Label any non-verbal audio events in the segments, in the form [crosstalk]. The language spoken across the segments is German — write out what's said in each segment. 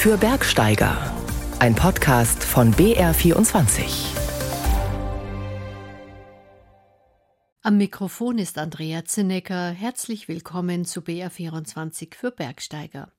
für Bergsteiger. Ein Podcast von BR24. Am Mikrofon ist Andrea Zinnecker. Herzlich willkommen zu BR24 für Bergsteiger.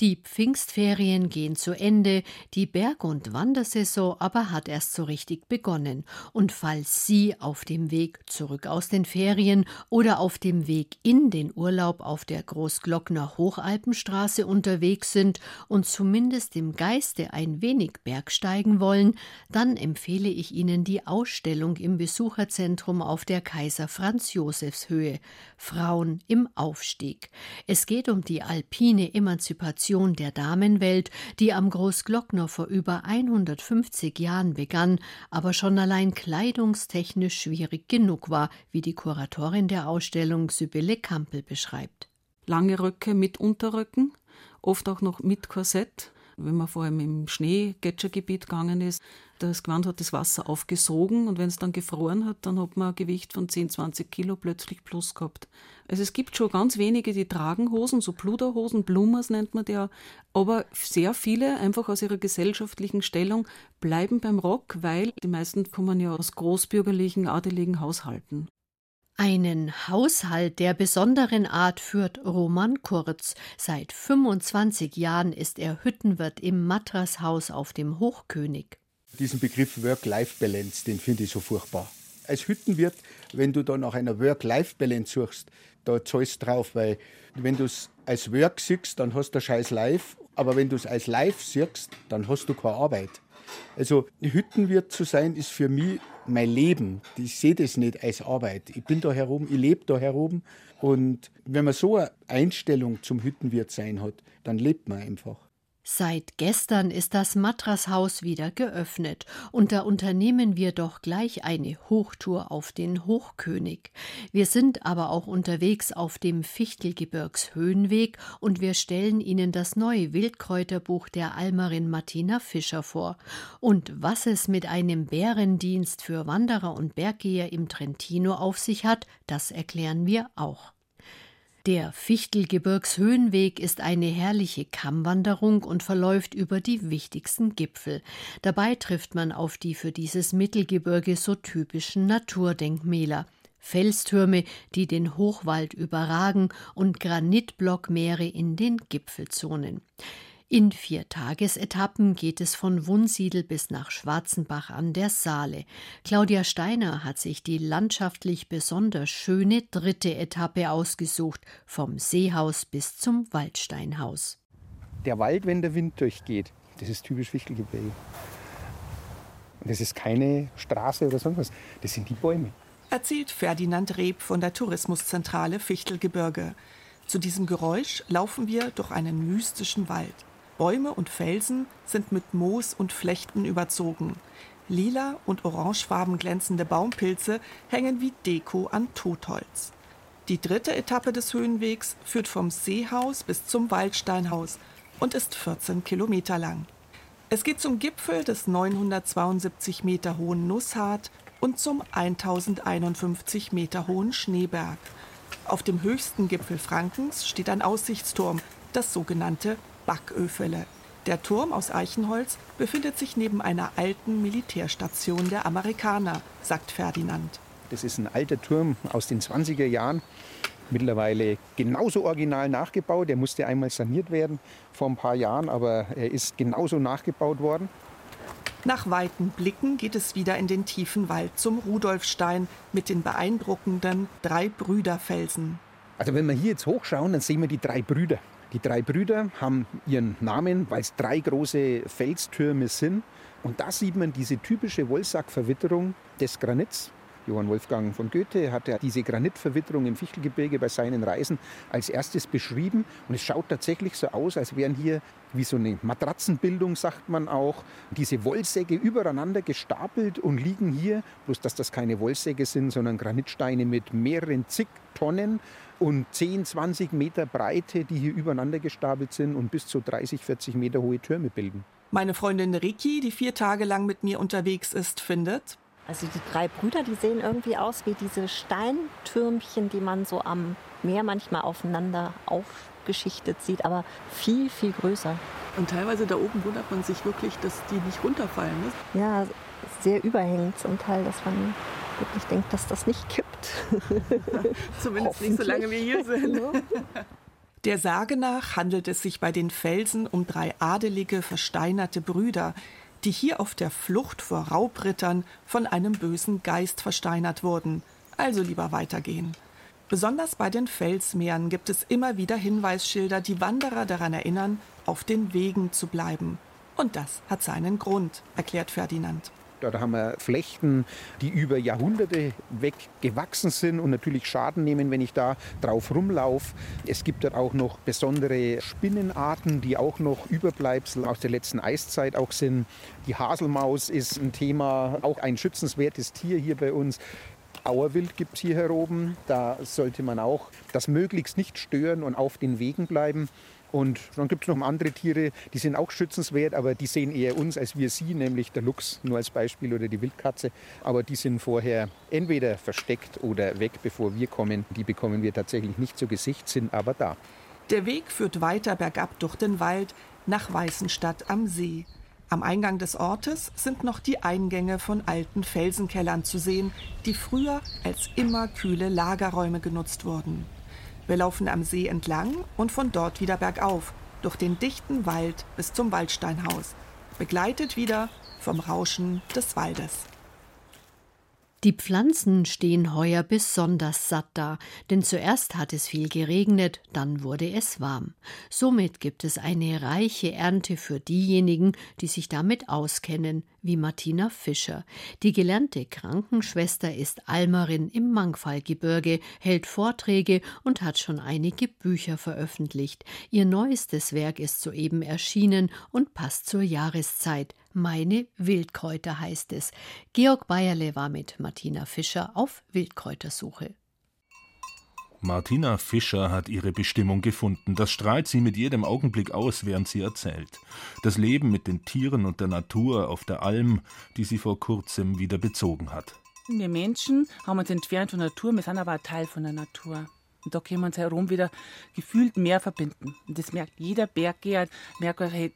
Die Pfingstferien gehen zu Ende, die Berg- und Wandersaison aber hat erst so richtig begonnen. Und falls Sie auf dem Weg zurück aus den Ferien oder auf dem Weg in den Urlaub auf der Großglockner Hochalpenstraße unterwegs sind und zumindest im Geiste ein wenig bergsteigen wollen, dann empfehle ich Ihnen die Ausstellung im Besucherzentrum auf der Kaiser Kaiser Franz Josefs Höhe Frauen im Aufstieg. Es geht um die alpine Emanzipation der Damenwelt, die am Großglockner vor über 150 Jahren begann, aber schon allein kleidungstechnisch schwierig genug war, wie die Kuratorin der Ausstellung Sibylle Kampel beschreibt. Lange Röcke mit Unterröcken, oft auch noch mit Korsett wenn man vor allem im Schneegletschergebiet gegangen ist, das Gewand hat das Wasser aufgesogen und wenn es dann gefroren hat, dann hat man ein Gewicht von 10, 20 Kilo plötzlich plus gehabt. Also es gibt schon ganz wenige, die tragen Hosen, so Pluderhosen, Blumers nennt man die ja, aber sehr viele, einfach aus ihrer gesellschaftlichen Stellung, bleiben beim Rock, weil die meisten kommen ja aus großbürgerlichen, adeligen Haushalten. Einen Haushalt der besonderen Art führt Roman Kurz. Seit 25 Jahren ist er Hüttenwirt im Matrashaus auf dem Hochkönig. Diesen Begriff Work-Life-Balance, den finde ich so furchtbar. Als Hüttenwirt, wenn du da nach einer Work-Life-Balance suchst, da zahlst du drauf, weil wenn du es als Work siehst, dann hast du scheiß Life, aber wenn du es als Life siehst, dann hast du keine Arbeit. Also Hüttenwirt zu sein, ist für mich mein Leben. Ich sehe das nicht als Arbeit. Ich bin da herum, ich lebe da herum. Und wenn man so eine Einstellung zum Hüttenwirt sein hat, dann lebt man einfach. Seit gestern ist das Matrashaus wieder geöffnet, und da unternehmen wir doch gleich eine Hochtour auf den Hochkönig. Wir sind aber auch unterwegs auf dem Fichtelgebirgshöhenweg und wir stellen Ihnen das neue Wildkräuterbuch der Almerin Martina Fischer vor. Und was es mit einem Bärendienst für Wanderer und Berggeher im Trentino auf sich hat, das erklären wir auch. Der Fichtelgebirgshöhenweg ist eine herrliche Kammwanderung und verläuft über die wichtigsten Gipfel. Dabei trifft man auf die für dieses Mittelgebirge so typischen Naturdenkmäler. Felstürme, die den Hochwald überragen und Granitblockmeere in den Gipfelzonen. In vier Tagesetappen geht es von Wunsiedel bis nach Schwarzenbach an der Saale. Claudia Steiner hat sich die landschaftlich besonders schöne dritte Etappe ausgesucht, vom Seehaus bis zum Waldsteinhaus. Der Wald, wenn der Wind durchgeht, das ist typisch Fichtelgebirge. Und das ist keine Straße oder sonst was, das sind die Bäume. Erzählt Ferdinand Reb von der Tourismuszentrale Fichtelgebirge. Zu diesem Geräusch laufen wir durch einen mystischen Wald. Bäume und Felsen sind mit Moos und Flechten überzogen. Lila und orangefarben glänzende Baumpilze hängen wie Deko an Totholz. Die dritte Etappe des Höhenwegs führt vom Seehaus bis zum Waldsteinhaus und ist 14 Kilometer lang. Es geht zum Gipfel des 972 Meter hohen Nusshardt und zum 1051 Meter hohen Schneeberg. Auf dem höchsten Gipfel Frankens steht ein Aussichtsturm, das sogenannte Backöfele. Der Turm aus Eichenholz befindet sich neben einer alten Militärstation der Amerikaner, sagt Ferdinand. Das ist ein alter Turm aus den 20er Jahren. Mittlerweile genauso original nachgebaut. Der musste einmal saniert werden vor ein paar Jahren, aber er ist genauso nachgebaut worden. Nach weiten Blicken geht es wieder in den tiefen Wald zum Rudolfstein mit den beeindruckenden drei Brüderfelsen. Also wenn wir hier jetzt hochschauen, dann sehen wir die drei Brüder. Die drei Brüder haben ihren Namen, weil es drei große Felstürme sind. Und da sieht man diese typische Wollsackverwitterung des Granits. Johann Wolfgang von Goethe hat ja diese Granitverwitterung im Fichtelgebirge bei seinen Reisen als erstes beschrieben. Und es schaut tatsächlich so aus, als wären hier wie so eine Matratzenbildung, sagt man auch, diese Wollsäcke übereinander gestapelt und liegen hier, bloß dass das keine Wollsäcke sind, sondern Granitsteine mit mehreren zig Tonnen und 10, 20 Meter Breite, die hier übereinander gestapelt sind und bis zu 30, 40 Meter hohe Türme bilden. Meine Freundin Riki, die vier Tage lang mit mir unterwegs ist, findet. Also die drei Brüder, die sehen irgendwie aus wie diese Steintürmchen, die man so am Meer manchmal aufeinander abgeschichtet, sieht aber viel, viel größer. Und teilweise da oben wundert man sich wirklich, dass die nicht runterfallen. Ne? Ja, sehr überhängend zum Teil, dass man wirklich denkt, dass das nicht kippt. [laughs] Zumindest nicht so lange wir hier sind. Der Sage nach handelt es sich bei den Felsen um drei adelige, versteinerte Brüder, die hier auf der Flucht vor Raubrittern von einem bösen Geist versteinert wurden. Also lieber weitergehen. Besonders bei den Felsmeeren gibt es immer wieder Hinweisschilder, die Wanderer daran erinnern, auf den Wegen zu bleiben. Und das hat seinen Grund, erklärt Ferdinand. Da haben wir Flechten, die über Jahrhunderte weg gewachsen sind und natürlich Schaden nehmen, wenn ich da drauf rumlaufe. Es gibt dort auch noch besondere Spinnenarten, die auch noch Überbleibsel aus der letzten Eiszeit auch sind. Die Haselmaus ist ein Thema, auch ein schützenswertes Tier hier bei uns. Auerwild gibt es hier oben. Da sollte man auch das möglichst nicht stören und auf den Wegen bleiben. Und dann gibt es noch andere Tiere, die sind auch schützenswert, aber die sehen eher uns als wir sie, nämlich der Luchs nur als Beispiel oder die Wildkatze. Aber die sind vorher entweder versteckt oder weg, bevor wir kommen. Die bekommen wir tatsächlich nicht zu Gesicht, sind aber da. Der Weg führt weiter bergab durch den Wald nach Weißenstadt am See. Am Eingang des Ortes sind noch die Eingänge von alten Felsenkellern zu sehen, die früher als immer kühle Lagerräume genutzt wurden. Wir laufen am See entlang und von dort wieder bergauf, durch den dichten Wald bis zum Waldsteinhaus, begleitet wieder vom Rauschen des Waldes. Die Pflanzen stehen heuer besonders satt da, denn zuerst hat es viel geregnet, dann wurde es warm. Somit gibt es eine reiche Ernte für diejenigen, die sich damit auskennen, wie Martina Fischer. Die gelernte Krankenschwester ist Almerin im Mangfallgebirge, hält Vorträge und hat schon einige Bücher veröffentlicht. Ihr neuestes Werk ist soeben erschienen und passt zur Jahreszeit. Meine Wildkräuter heißt es. Georg Bayerle war mit Martina Fischer auf Wildkräutersuche. Martina Fischer hat ihre Bestimmung gefunden. Das strahlt sie mit jedem Augenblick aus, während sie erzählt. Das Leben mit den Tieren und der Natur auf der Alm, die sie vor kurzem wieder bezogen hat. Wir Menschen haben uns entfernt von der Natur, wir sind aber ein Teil von der Natur. Und da können wir uns herum wieder gefühlt mehr verbinden. Und das merkt jeder Berggeher, merkt, hey,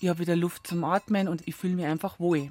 ich habe wieder Luft zum Atmen und ich fühle mich einfach wohl.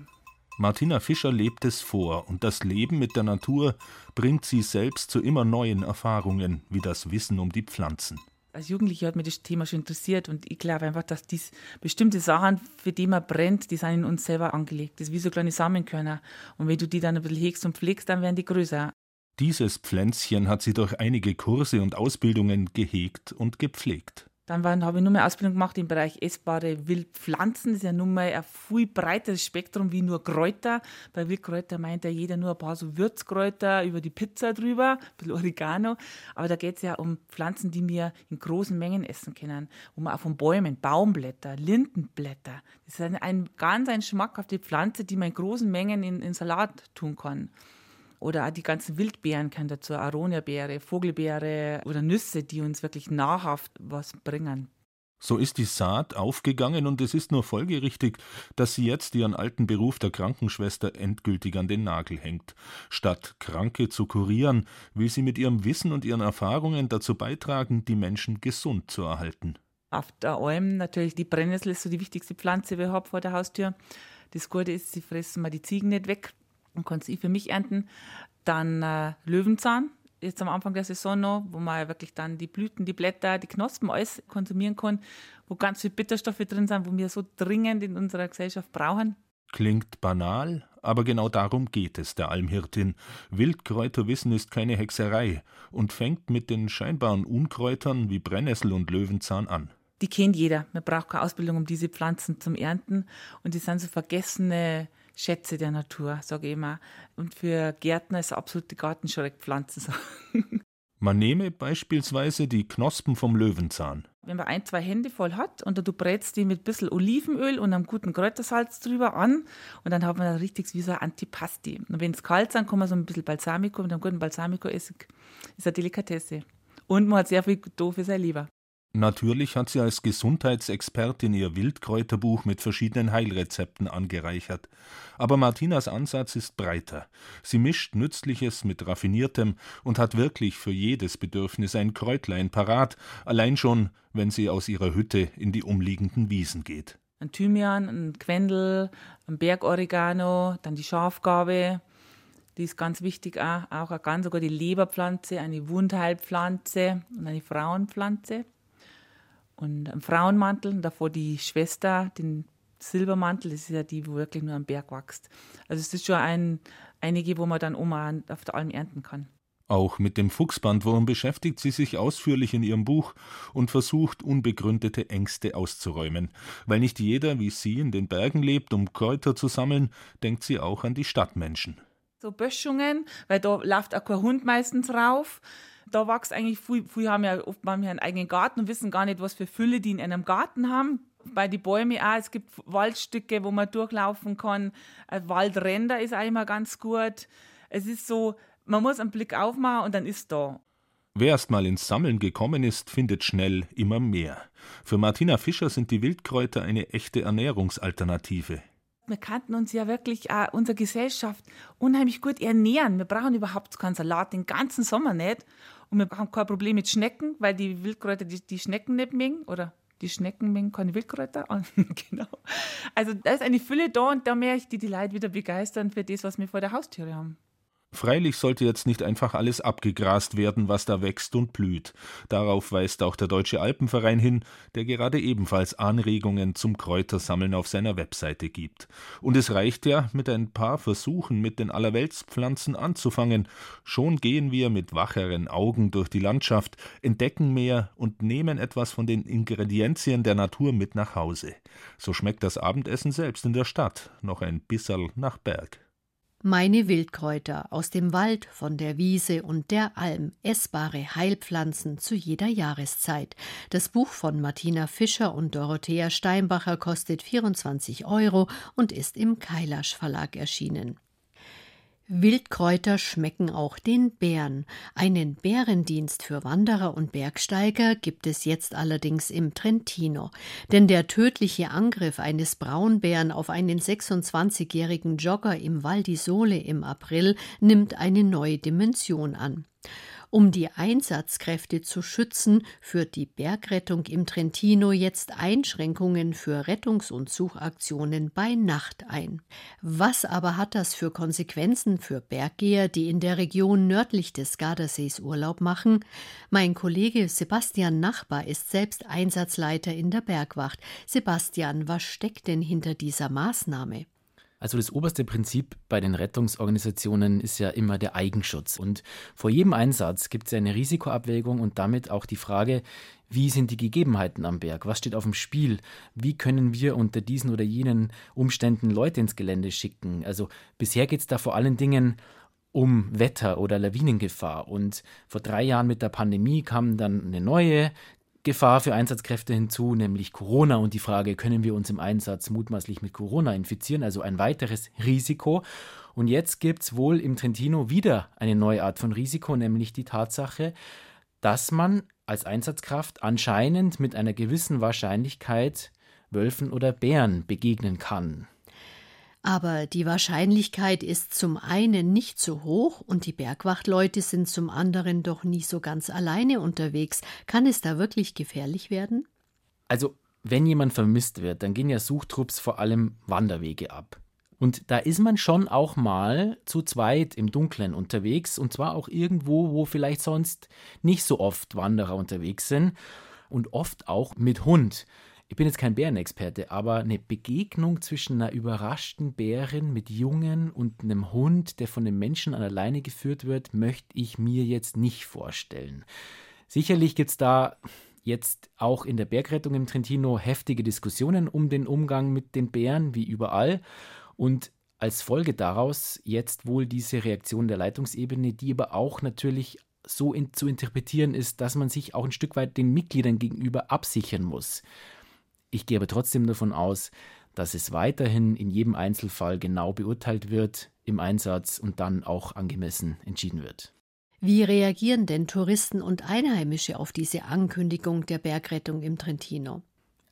Martina Fischer lebt es vor und das Leben mit der Natur bringt sie selbst zu immer neuen Erfahrungen, wie das Wissen um die Pflanzen. Als Jugendliche hat mich das Thema schon interessiert und ich glaube einfach, dass dies bestimmte Sachen, für die man brennt, die sind in uns selber angelegt. Das ist wie so kleine Samenkörner. Und wenn du die dann ein bisschen hegst und pflegst, dann werden die größer. Dieses Pflänzchen hat sie durch einige Kurse und Ausbildungen gehegt und gepflegt. Dann habe ich nur mehr Ausbildung gemacht im Bereich essbare Wildpflanzen. Das ist ja nun mal ein viel breiteres Spektrum wie nur Kräuter. Bei Wildkräuter meint ja jeder nur ein paar so Würzkräuter über die Pizza drüber, ein bisschen Oregano. Aber da geht es ja um Pflanzen, die wir in großen Mengen essen können. Um auch von Bäumen, Baumblätter, Lindenblätter. Das ist ein, ein ganz ein schmackhafte Pflanze, die man in großen Mengen in, in Salat tun kann. Oder auch die ganzen Wildbeeren können dazu, Aronia-Beere, Vogelbeere oder Nüsse, die uns wirklich nahrhaft was bringen. So ist die Saat aufgegangen und es ist nur folgerichtig, dass sie jetzt ihren alten Beruf der Krankenschwester endgültig an den Nagel hängt. Statt Kranke zu kurieren, will sie mit ihrem Wissen und ihren Erfahrungen dazu beitragen, die Menschen gesund zu erhalten. Auf der Alm natürlich die Brennnessel ist so die wichtigste Pflanze überhaupt vor der Haustür. Das Gute ist, sie fressen mal die Ziegen nicht weg und konnte ich für mich ernten. Dann äh, Löwenzahn, jetzt am Anfang der Saison noch, wo man wirklich dann die Blüten, die Blätter, die Knospen alles konsumieren kann, wo ganz viele Bitterstoffe drin sind, wo wir so dringend in unserer Gesellschaft brauchen. Klingt banal, aber genau darum geht es der Almhirtin. Wildkräuterwissen ist keine Hexerei und fängt mit den scheinbaren Unkräutern wie Brennnessel und Löwenzahn an. Die kennt jeder. Man braucht keine Ausbildung, um diese Pflanzen zum Ernten. Und die sind so vergessene Schätze der Natur, sage ich immer. Und für Gärtner ist absolute Gartenschreckpflanzen. Man nehme beispielsweise die Knospen vom Löwenzahn. Wenn man ein, zwei Hände voll hat und du brätst die mit ein bisschen Olivenöl und einem guten Kräutersalz drüber an und dann hat man ein richtiges wie so ein Antipasti. Und wenn es kalt ist, kann man so ein bisschen Balsamico mit einem guten Balsamico-Essig. Ist eine Delikatesse. Und man hat sehr viel da für sein Leber. Natürlich hat sie als Gesundheitsexpertin ihr Wildkräuterbuch mit verschiedenen Heilrezepten angereichert. Aber Martinas Ansatz ist breiter. Sie mischt Nützliches mit Raffiniertem und hat wirklich für jedes Bedürfnis ein Kräutlein parat, allein schon, wenn sie aus ihrer Hütte in die umliegenden Wiesen geht. Ein Thymian, ein Quendel, ein Bergoregano, dann die Schafgabe, die ist ganz wichtig auch, auch ganz sogar die Leberpflanze, eine Wundheilpflanze und eine Frauenpflanze und ein Frauenmantel, davor die Schwester, den Silbermantel, das ist ja die, wo wirklich nur am Berg wächst. Also es ist schon ein, einige, wo man dann Oma auf der Alm ernten kann. Auch mit dem Fuchsbandwurm beschäftigt sie sich ausführlich in ihrem Buch und versucht, unbegründete Ängste auszuräumen. Weil nicht jeder, wie sie, in den Bergen lebt, um Kräuter zu sammeln, denkt sie auch an die Stadtmenschen. So Böschungen, weil da läuft auch kein Hund meistens rauf da wächst eigentlich, viele, viele haben ja oft mal einen eigenen Garten und wissen gar nicht, was für Fülle die in einem Garten haben. Bei den Bäumen auch, es gibt Waldstücke, wo man durchlaufen kann. Waldränder ist auch immer ganz gut. Es ist so, man muss einen Blick aufmachen und dann ist da. Wer erst mal ins Sammeln gekommen ist, findet schnell immer mehr. Für Martina Fischer sind die Wildkräuter eine echte Ernährungsalternative. Wir kannten uns ja wirklich, auch unsere Gesellschaft, unheimlich gut ernähren. Wir brauchen überhaupt keinen Salat den ganzen Sommer nicht. Und wir haben kein Problem mit Schnecken, weil die Wildkräuter die, die Schnecken nicht mengen oder die Schnecken mengen keine Wildkräuter. [laughs] genau. Also da ist eine Fülle da und da möchte ich die Leute wieder begeistern für das, was wir vor der Haustüre haben. Freilich sollte jetzt nicht einfach alles abgegrast werden, was da wächst und blüht. Darauf weist auch der Deutsche Alpenverein hin, der gerade ebenfalls Anregungen zum Kräutersammeln auf seiner Webseite gibt. Und es reicht ja, mit ein paar Versuchen mit den Allerweltspflanzen anzufangen. Schon gehen wir mit wacheren Augen durch die Landschaft, entdecken mehr und nehmen etwas von den Ingredienzien der Natur mit nach Hause. So schmeckt das Abendessen selbst in der Stadt noch ein bisserl nach Berg. Meine Wildkräuter aus dem Wald, von der Wiese und der Alm, essbare Heilpflanzen zu jeder Jahreszeit. Das Buch von Martina Fischer und Dorothea Steinbacher kostet 24 Euro und ist im Kailash Verlag erschienen. Wildkräuter schmecken auch den Bären. Einen Bärendienst für Wanderer und Bergsteiger gibt es jetzt allerdings im Trentino. Denn der tödliche Angriff eines Braunbären auf einen 26-jährigen Jogger im Val di Sole im April nimmt eine neue Dimension an. Um die Einsatzkräfte zu schützen, führt die Bergrettung im Trentino jetzt Einschränkungen für Rettungs- und Suchaktionen bei Nacht ein. Was aber hat das für Konsequenzen für Berggeher, die in der Region nördlich des Gardasees Urlaub machen? Mein Kollege Sebastian Nachbar ist selbst Einsatzleiter in der Bergwacht. Sebastian, was steckt denn hinter dieser Maßnahme? Also das oberste Prinzip bei den Rettungsorganisationen ist ja immer der Eigenschutz. Und vor jedem Einsatz gibt es ja eine Risikoabwägung und damit auch die Frage, wie sind die Gegebenheiten am Berg? Was steht auf dem Spiel? Wie können wir unter diesen oder jenen Umständen Leute ins Gelände schicken? Also bisher geht es da vor allen Dingen um Wetter- oder Lawinengefahr. Und vor drei Jahren mit der Pandemie kam dann eine neue Gefahr für Einsatzkräfte hinzu, nämlich Corona und die Frage, können wir uns im Einsatz mutmaßlich mit Corona infizieren, also ein weiteres Risiko. Und jetzt gibt es wohl im Trentino wieder eine neue Art von Risiko, nämlich die Tatsache, dass man als Einsatzkraft anscheinend mit einer gewissen Wahrscheinlichkeit Wölfen oder Bären begegnen kann. Aber die Wahrscheinlichkeit ist zum einen nicht so hoch und die Bergwachtleute sind zum anderen doch nie so ganz alleine unterwegs. Kann es da wirklich gefährlich werden? Also, wenn jemand vermisst wird, dann gehen ja Suchtrupps vor allem Wanderwege ab. Und da ist man schon auch mal zu zweit im Dunkeln unterwegs und zwar auch irgendwo, wo vielleicht sonst nicht so oft Wanderer unterwegs sind und oft auch mit Hund ich bin jetzt kein Bärenexperte, aber eine Begegnung zwischen einer überraschten Bärin mit Jungen und einem Hund, der von einem Menschen an der Leine geführt wird, möchte ich mir jetzt nicht vorstellen. Sicherlich gibt es da jetzt auch in der Bergrettung im Trentino heftige Diskussionen um den Umgang mit den Bären, wie überall. Und als Folge daraus jetzt wohl diese Reaktion der Leitungsebene, die aber auch natürlich so in, zu interpretieren ist, dass man sich auch ein Stück weit den Mitgliedern gegenüber absichern muss. Ich gehe aber trotzdem davon aus, dass es weiterhin in jedem Einzelfall genau beurteilt wird im Einsatz und dann auch angemessen entschieden wird. Wie reagieren denn Touristen und Einheimische auf diese Ankündigung der Bergrettung im Trentino?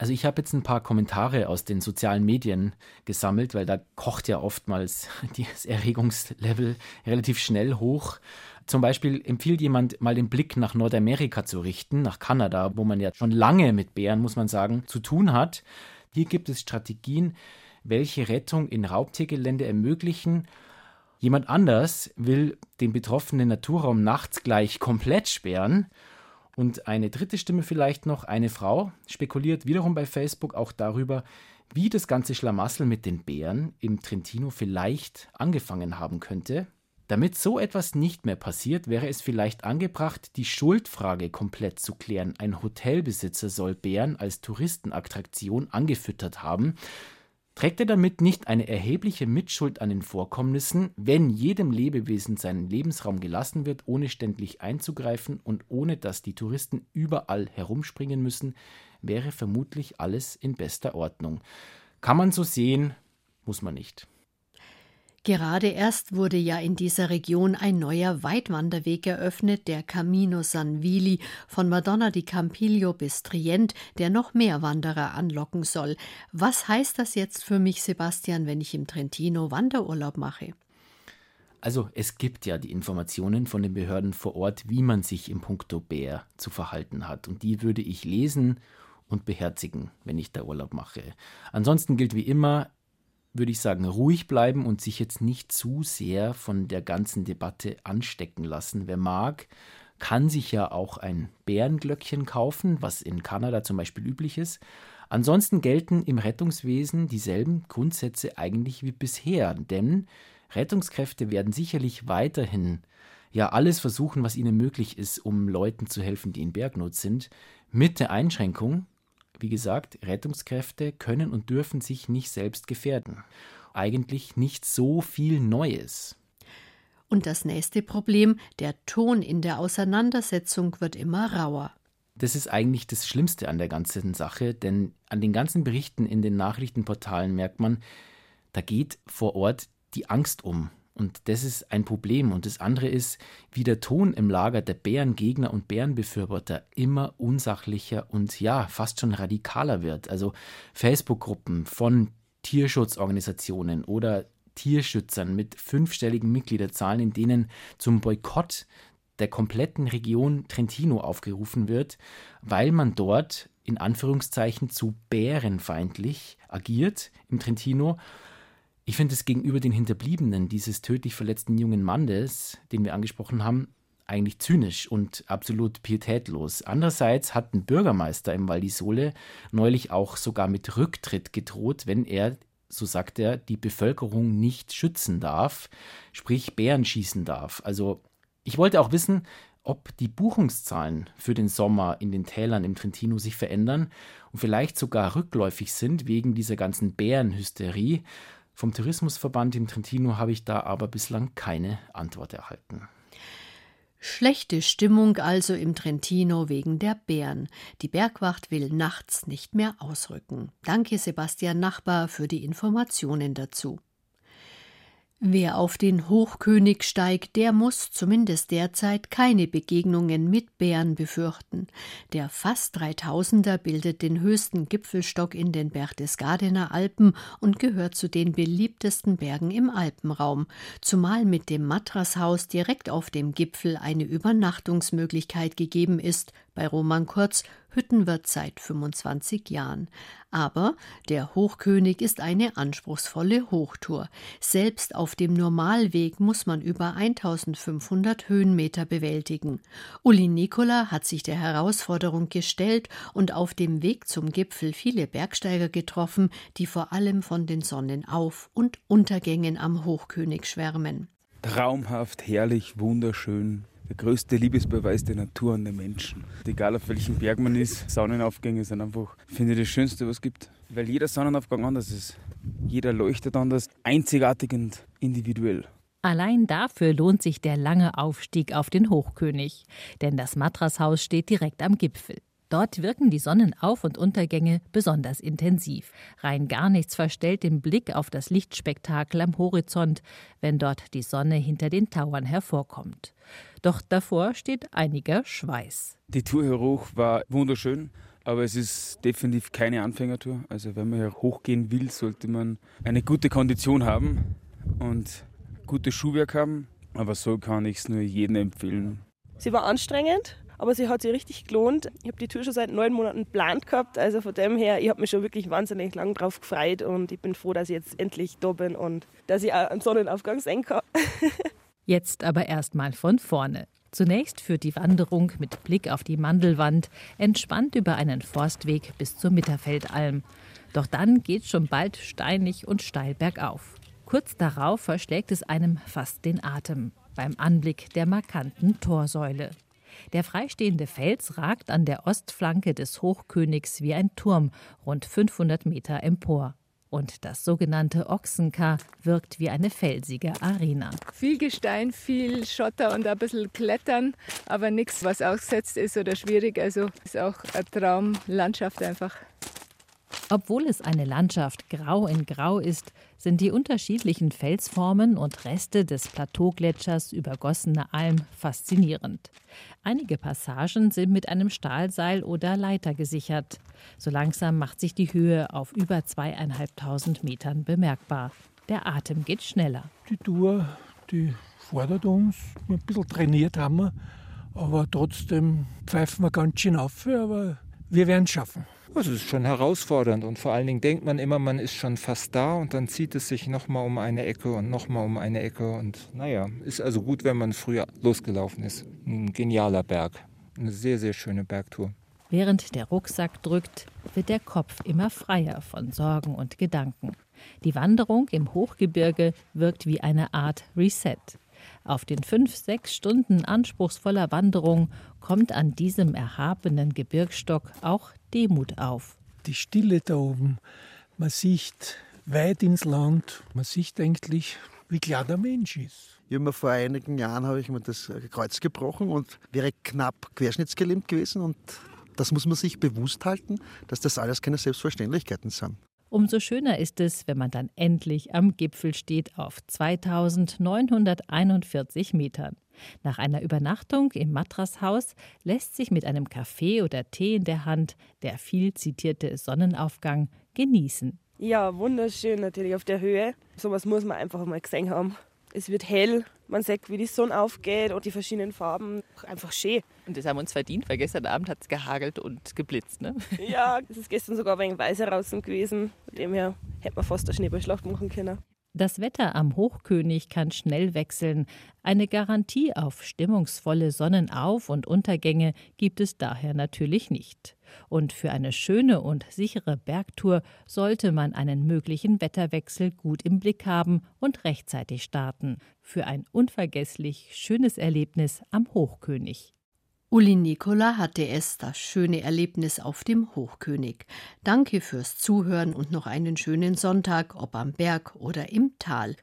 Also ich habe jetzt ein paar Kommentare aus den sozialen Medien gesammelt, weil da kocht ja oftmals [laughs] das Erregungslevel relativ schnell hoch. Zum Beispiel empfiehlt jemand mal den Blick nach Nordamerika zu richten, nach Kanada, wo man ja schon lange mit Bären, muss man sagen, zu tun hat. Hier gibt es Strategien, welche Rettung in Raubtiergelände ermöglichen Jemand anders will den betroffenen Naturraum nachts gleich komplett sperren. Und eine dritte Stimme vielleicht noch, eine Frau spekuliert wiederum bei Facebook auch darüber, wie das ganze Schlamassel mit den Bären im Trentino vielleicht angefangen haben könnte. Damit so etwas nicht mehr passiert, wäre es vielleicht angebracht, die Schuldfrage komplett zu klären. Ein Hotelbesitzer soll Bären als Touristenattraktion angefüttert haben. Trägt er damit nicht eine erhebliche Mitschuld an den Vorkommnissen, wenn jedem Lebewesen sein Lebensraum gelassen wird, ohne ständig einzugreifen und ohne dass die Touristen überall herumspringen müssen, wäre vermutlich alles in bester Ordnung. Kann man so sehen, muss man nicht. Gerade erst wurde ja in dieser Region ein neuer Weitwanderweg eröffnet, der Camino San Vili von Madonna di Campiglio bis Trient, der noch mehr Wanderer anlocken soll. Was heißt das jetzt für mich, Sebastian, wenn ich im Trentino Wanderurlaub mache? Also es gibt ja die Informationen von den Behörden vor Ort, wie man sich im Punkto Bär zu verhalten hat. Und die würde ich lesen und beherzigen, wenn ich da Urlaub mache. Ansonsten gilt wie immer, würde ich sagen, ruhig bleiben und sich jetzt nicht zu sehr von der ganzen Debatte anstecken lassen. Wer mag, kann sich ja auch ein Bärenglöckchen kaufen, was in Kanada zum Beispiel üblich ist. Ansonsten gelten im Rettungswesen dieselben Grundsätze eigentlich wie bisher, denn Rettungskräfte werden sicherlich weiterhin ja alles versuchen, was ihnen möglich ist, um Leuten zu helfen, die in Bergnot sind, mit der Einschränkung, wie gesagt, Rettungskräfte können und dürfen sich nicht selbst gefährden. Eigentlich nicht so viel Neues. Und das nächste Problem, der Ton in der Auseinandersetzung wird immer rauer. Das ist eigentlich das Schlimmste an der ganzen Sache, denn an den ganzen Berichten in den Nachrichtenportalen merkt man, da geht vor Ort die Angst um. Und das ist ein Problem. Und das andere ist, wie der Ton im Lager der Bärengegner und Bärenbefürworter immer unsachlicher und ja, fast schon radikaler wird. Also Facebook-Gruppen von Tierschutzorganisationen oder Tierschützern mit fünfstelligen Mitgliederzahlen, in denen zum Boykott der kompletten Region Trentino aufgerufen wird, weil man dort in Anführungszeichen zu bärenfeindlich agiert im Trentino ich finde es gegenüber den Hinterbliebenen dieses tödlich verletzten jungen Mannes, den wir angesprochen haben, eigentlich zynisch und absolut pietätlos. Andererseits hat ein Bürgermeister im Val di Sole neulich auch sogar mit Rücktritt gedroht, wenn er, so sagt er, die Bevölkerung nicht schützen darf, sprich Bären schießen darf. Also ich wollte auch wissen, ob die Buchungszahlen für den Sommer in den Tälern im Trentino sich verändern und vielleicht sogar rückläufig sind wegen dieser ganzen Bärenhysterie. Vom Tourismusverband im Trentino habe ich da aber bislang keine Antwort erhalten. Schlechte Stimmung also im Trentino wegen der Bären. Die Bergwacht will nachts nicht mehr ausrücken. Danke Sebastian Nachbar für die Informationen dazu. Wer auf den Hochkönig steigt, der muss zumindest derzeit keine Begegnungen mit Bären befürchten. Der fast 3000er bildet den höchsten Gipfelstock in den Berchtesgadener Alpen und gehört zu den beliebtesten Bergen im Alpenraum, zumal mit dem Matrashaus direkt auf dem Gipfel eine Übernachtungsmöglichkeit gegeben ist, bei Roman Kurz Hüttenwirt seit 25 Jahren. Aber der Hochkönig ist eine anspruchsvolle Hochtour. Selbst auf dem Normalweg muss man über 1500 Höhenmeter bewältigen. Uli Nikola hat sich der Herausforderung gestellt und auf dem Weg zum Gipfel viele Bergsteiger getroffen, die vor allem von den Sonnenauf- und Untergängen am Hochkönig schwärmen. Traumhaft, herrlich, wunderschön, der größte Liebesbeweis der Natur und der Menschen. Egal auf welchem Berg man ist, Sonnenaufgänge sind einfach, finde ich, das Schönste, was es gibt. Weil jeder Sonnenaufgang anders ist. Jeder leuchtet anders, einzigartig und individuell. Allein dafür lohnt sich der lange Aufstieg auf den Hochkönig, denn das Matrashaus steht direkt am Gipfel. Dort wirken die Sonnenauf- und Untergänge besonders intensiv. Rein gar nichts verstellt den Blick auf das Lichtspektakel am Horizont, wenn dort die Sonne hinter den Tauern hervorkommt. Doch davor steht einiger Schweiß. Die Tour hier hoch war wunderschön, aber es ist definitiv keine Anfängertour. Also wenn man hier hochgehen will, sollte man eine gute Kondition haben und gutes Schuhwerk haben. Aber so kann ich es nur jedem empfehlen. Sie war anstrengend, aber sie hat sich richtig gelohnt. Ich habe die Tour schon seit neun Monaten geplant gehabt, also von dem her, ich habe mich schon wirklich wahnsinnig lang drauf gefreut und ich bin froh, dass ich jetzt endlich da bin und dass ich auch einen Sonnenaufgang sehen kann. [laughs] Jetzt aber erstmal von vorne. Zunächst führt die Wanderung mit Blick auf die Mandelwand entspannt über einen Forstweg bis zur Mitterfeldalm. Doch dann geht schon bald steinig und steil bergauf. Kurz darauf verschlägt es einem fast den Atem beim Anblick der markanten Torsäule. Der freistehende Fels ragt an der Ostflanke des Hochkönigs wie ein Turm rund 500 Meter empor. Und das sogenannte Ochsenkar wirkt wie eine felsige Arena. Viel Gestein, viel Schotter und ein bisschen Klettern, aber nichts, was ausgesetzt ist oder schwierig. Also ist auch eine Traumlandschaft einfach. Obwohl es eine Landschaft grau in grau ist, sind die unterschiedlichen Felsformen und Reste des Plateaugletschers übergossene Alm faszinierend. Einige Passagen sind mit einem Stahlseil oder Leiter gesichert. So langsam macht sich die Höhe auf über zweieinhalbtausend Metern bemerkbar. Der Atem geht schneller. Die Tour, die fordert uns. Ein bisschen trainiert haben wir, aber trotzdem pfeifen wir ganz schön auf. Aber wir werden es schaffen. Also es ist schon herausfordernd und vor allen Dingen denkt man immer, man ist schon fast da und dann zieht es sich nochmal um eine Ecke und nochmal um eine Ecke und naja, ist also gut, wenn man früher losgelaufen ist. Ein genialer Berg, eine sehr, sehr schöne Bergtour. Während der Rucksack drückt, wird der Kopf immer freier von Sorgen und Gedanken. Die Wanderung im Hochgebirge wirkt wie eine Art Reset. Auf den fünf, sechs Stunden anspruchsvoller Wanderung kommt an diesem erhabenen Gebirgsstock auch Demut auf. Die Stille da oben, man sieht weit ins Land, man sieht eigentlich, wie klar der Mensch ist. Ich habe mir vor einigen Jahren habe ich mir das Kreuz gebrochen und wäre knapp querschnittsgelähmt gewesen und das muss man sich bewusst halten, dass das alles keine Selbstverständlichkeiten sind. Umso schöner ist es, wenn man dann endlich am Gipfel steht auf 2941 Metern. Nach einer Übernachtung im Matrashaus lässt sich mit einem Kaffee oder Tee in der Hand der viel zitierte Sonnenaufgang genießen. Ja, wunderschön natürlich auf der Höhe. Sowas muss man einfach mal gesehen haben. Es wird hell, man sieht, wie die Sonne aufgeht und die verschiedenen Farben. Einfach schön. Und das haben wir uns verdient, weil gestern Abend hat es gehagelt und geblitzt. Ne? Ja, es ist gestern sogar ein wenig weißer draußen gewesen. Von dem her hätte man fast eine Schneeballschlacht machen können. Das Wetter am Hochkönig kann schnell wechseln. Eine Garantie auf stimmungsvolle Sonnenauf- und Untergänge gibt es daher natürlich nicht. Und für eine schöne und sichere Bergtour sollte man einen möglichen Wetterwechsel gut im Blick haben und rechtzeitig starten. Für ein unvergesslich schönes Erlebnis am Hochkönig. Uli Nicola hatte es, das schöne Erlebnis auf dem Hochkönig. Danke fürs Zuhören und noch einen schönen Sonntag, ob am Berg oder im Tal.